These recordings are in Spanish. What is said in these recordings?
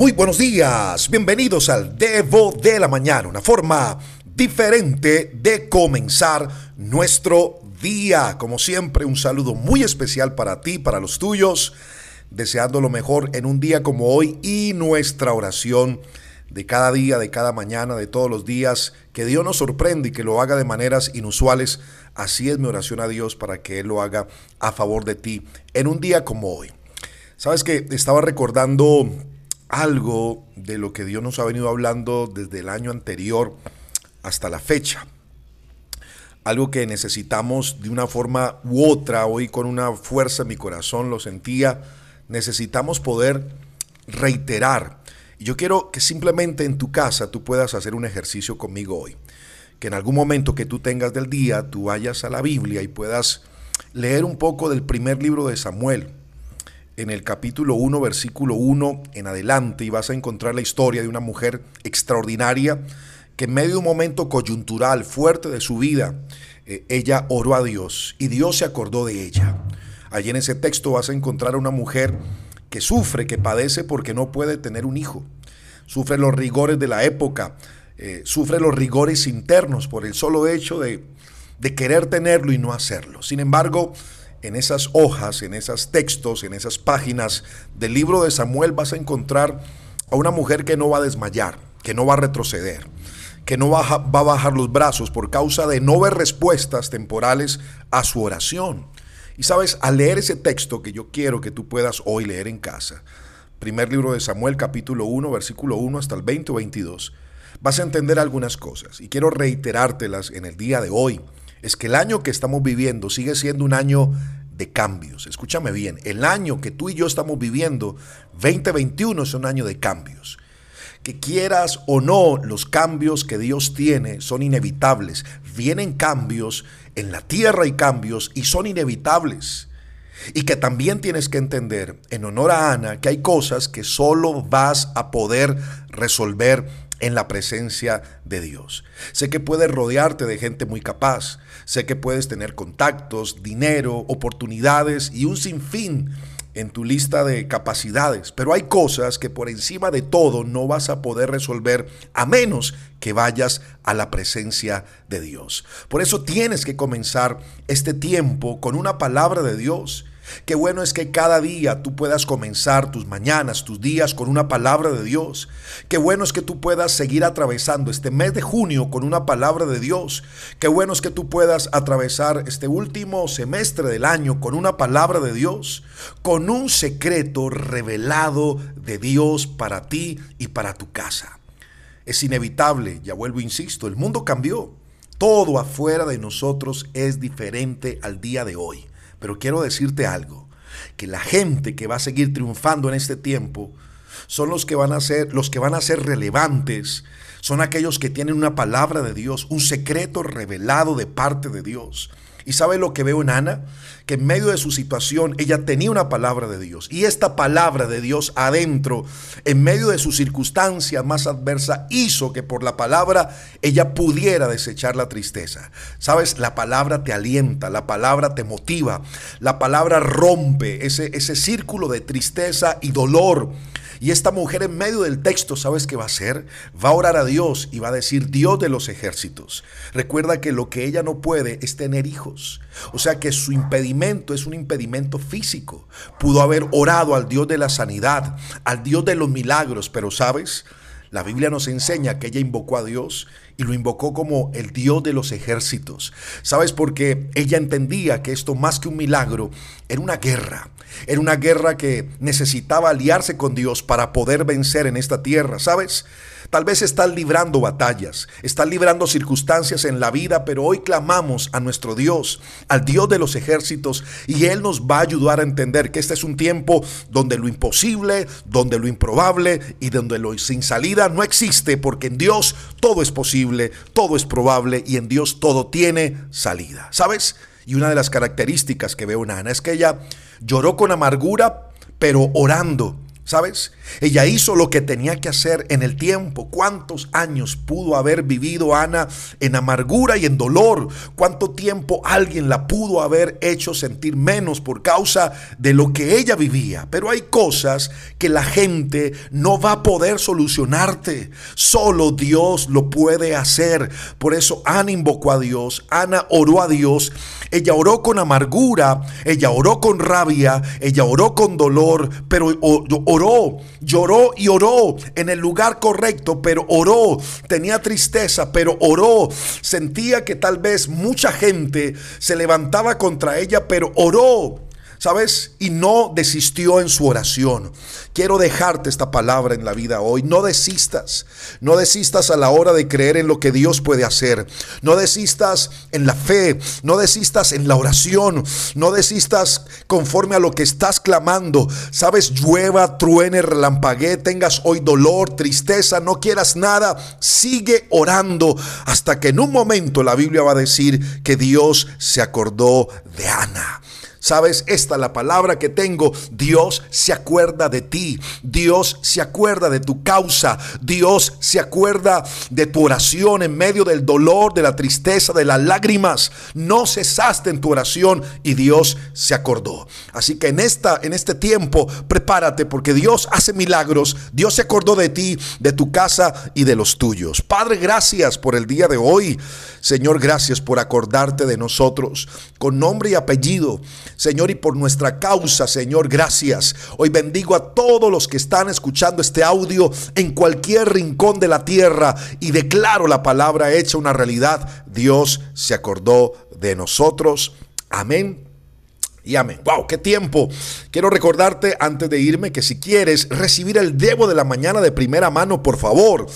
Muy buenos días, bienvenidos al Devo de la Mañana, una forma diferente de comenzar nuestro día. Como siempre, un saludo muy especial para ti, para los tuyos, deseando lo mejor en un día como hoy y nuestra oración de cada día, de cada mañana, de todos los días, que Dios nos sorprende y que lo haga de maneras inusuales. Así es mi oración a Dios para que Él lo haga a favor de ti en un día como hoy. Sabes que estaba recordando algo de lo que Dios nos ha venido hablando desde el año anterior hasta la fecha. Algo que necesitamos de una forma u otra, hoy con una fuerza en mi corazón lo sentía, necesitamos poder reiterar. Y yo quiero que simplemente en tu casa tú puedas hacer un ejercicio conmigo hoy. Que en algún momento que tú tengas del día, tú vayas a la Biblia y puedas leer un poco del primer libro de Samuel en el capítulo 1, versículo 1 en adelante, y vas a encontrar la historia de una mujer extraordinaria que en medio de un momento coyuntural fuerte de su vida, eh, ella oró a Dios y Dios se acordó de ella. Allí en ese texto vas a encontrar a una mujer que sufre, que padece porque no puede tener un hijo. Sufre los rigores de la época, eh, sufre los rigores internos por el solo hecho de, de querer tenerlo y no hacerlo. Sin embargo, en esas hojas, en esos textos, en esas páginas del libro de Samuel vas a encontrar a una mujer que no va a desmayar, que no va a retroceder, que no va a, bajar los brazos por causa de no ver respuestas temporales a su oración. Y sabes, al leer ese texto que yo quiero que tú puedas hoy leer en casa, primer libro de Samuel capítulo 1, versículo 1 hasta el 20 o 22, vas a entender algunas cosas y quiero reiterártelas en el día de hoy es que el año que estamos viviendo sigue siendo un año de cambios. Escúchame bien, el año que tú y yo estamos viviendo, 2021, es un año de cambios. Que quieras o no, los cambios que Dios tiene son inevitables. Vienen cambios, en la tierra hay cambios y son inevitables. Y que también tienes que entender, en honor a Ana, que hay cosas que solo vas a poder resolver en la presencia de Dios. Sé que puedes rodearte de gente muy capaz, sé que puedes tener contactos, dinero, oportunidades y un sinfín en tu lista de capacidades, pero hay cosas que por encima de todo no vas a poder resolver a menos que vayas a la presencia de Dios. Por eso tienes que comenzar este tiempo con una palabra de Dios Qué bueno es que cada día tú puedas comenzar tus mañanas, tus días con una palabra de Dios. Qué bueno es que tú puedas seguir atravesando este mes de junio con una palabra de Dios. Qué bueno es que tú puedas atravesar este último semestre del año con una palabra de Dios, con un secreto revelado de Dios para ti y para tu casa. Es inevitable, ya vuelvo, insisto, el mundo cambió. Todo afuera de nosotros es diferente al día de hoy. Pero quiero decirte algo, que la gente que va a seguir triunfando en este tiempo son los que van a ser los que van a ser relevantes, son aquellos que tienen una palabra de Dios, un secreto revelado de parte de Dios. ¿Y sabe lo que veo en Ana? Que en medio de su situación ella tenía una palabra de Dios. Y esta palabra de Dios adentro, en medio de su circunstancia más adversa, hizo que por la palabra ella pudiera desechar la tristeza. Sabes, la palabra te alienta, la palabra te motiva, la palabra rompe ese, ese círculo de tristeza y dolor y esta mujer en medio del texto, ¿sabes qué va a hacer? Va a orar a Dios y va a decir, Dios de los ejércitos. Recuerda que lo que ella no puede es tener hijos. O sea que su impedimento es un impedimento físico. Pudo haber orado al Dios de la sanidad, al Dios de los milagros, pero ¿sabes? La Biblia nos enseña que ella invocó a Dios y lo invocó como el Dios de los ejércitos. ¿Sabes? Porque ella entendía que esto más que un milagro era una guerra. Era una guerra que necesitaba aliarse con Dios para poder vencer en esta tierra. ¿Sabes? Tal vez estás librando batallas, estás librando circunstancias en la vida, pero hoy clamamos a nuestro Dios, al Dios de los ejércitos, y Él nos va a ayudar a entender que este es un tiempo donde lo imposible, donde lo improbable y donde lo sin salida no existe, porque en Dios todo es posible, todo es probable y en Dios todo tiene salida. ¿Sabes? Y una de las características que veo en Ana es que ella lloró con amargura, pero orando. ¿Sabes? Ella hizo lo que tenía que hacer en el tiempo. ¿Cuántos años pudo haber vivido Ana en amargura y en dolor? ¿Cuánto tiempo alguien la pudo haber hecho sentir menos por causa de lo que ella vivía? Pero hay cosas que la gente no va a poder solucionarte. Solo Dios lo puede hacer. Por eso Ana invocó a Dios. Ana oró a Dios. Ella oró con amargura. Ella oró con rabia. Ella oró con dolor. Pero oró oró, lloró y oró en el lugar correcto, pero oró, tenía tristeza, pero oró, sentía que tal vez mucha gente se levantaba contra ella, pero oró. ¿Sabes? Y no desistió en su oración. Quiero dejarte esta palabra en la vida hoy. No desistas. No desistas a la hora de creer en lo que Dios puede hacer. No desistas en la fe. No desistas en la oración. No desistas conforme a lo que estás clamando. ¿Sabes? Llueva, truene, relampaguee, tengas hoy dolor, tristeza, no quieras nada. Sigue orando hasta que en un momento la Biblia va a decir que Dios se acordó de Ana. Sabes, esta es la palabra que tengo. Dios se acuerda de ti. Dios se acuerda de tu causa. Dios se acuerda de tu oración en medio del dolor, de la tristeza, de las lágrimas. No cesaste en tu oración y Dios se acordó. Así que en esta en este tiempo prepárate porque Dios hace milagros. Dios se acordó de ti, de tu casa y de los tuyos. Padre, gracias por el día de hoy. Señor, gracias por acordarte de nosotros con nombre y apellido. Señor, y por nuestra causa, Señor, gracias. Hoy bendigo a todos los que están escuchando este audio en cualquier rincón de la tierra y declaro la palabra hecha una realidad. Dios se acordó de nosotros. Amén y amén. ¡Wow! ¡Qué tiempo! Quiero recordarte antes de irme que si quieres recibir el Debo de la mañana de primera mano, por favor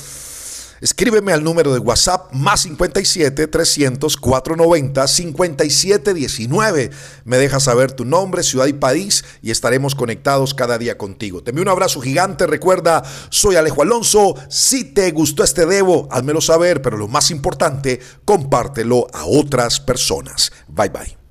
Escríbeme al número de WhatsApp más 57 300 490 5719. Me dejas saber tu nombre, ciudad y país y estaremos conectados cada día contigo. Te envío un abrazo gigante. Recuerda, soy Alejo Alonso. Si te gustó este debo, házmelo saber, pero lo más importante, compártelo a otras personas. Bye bye.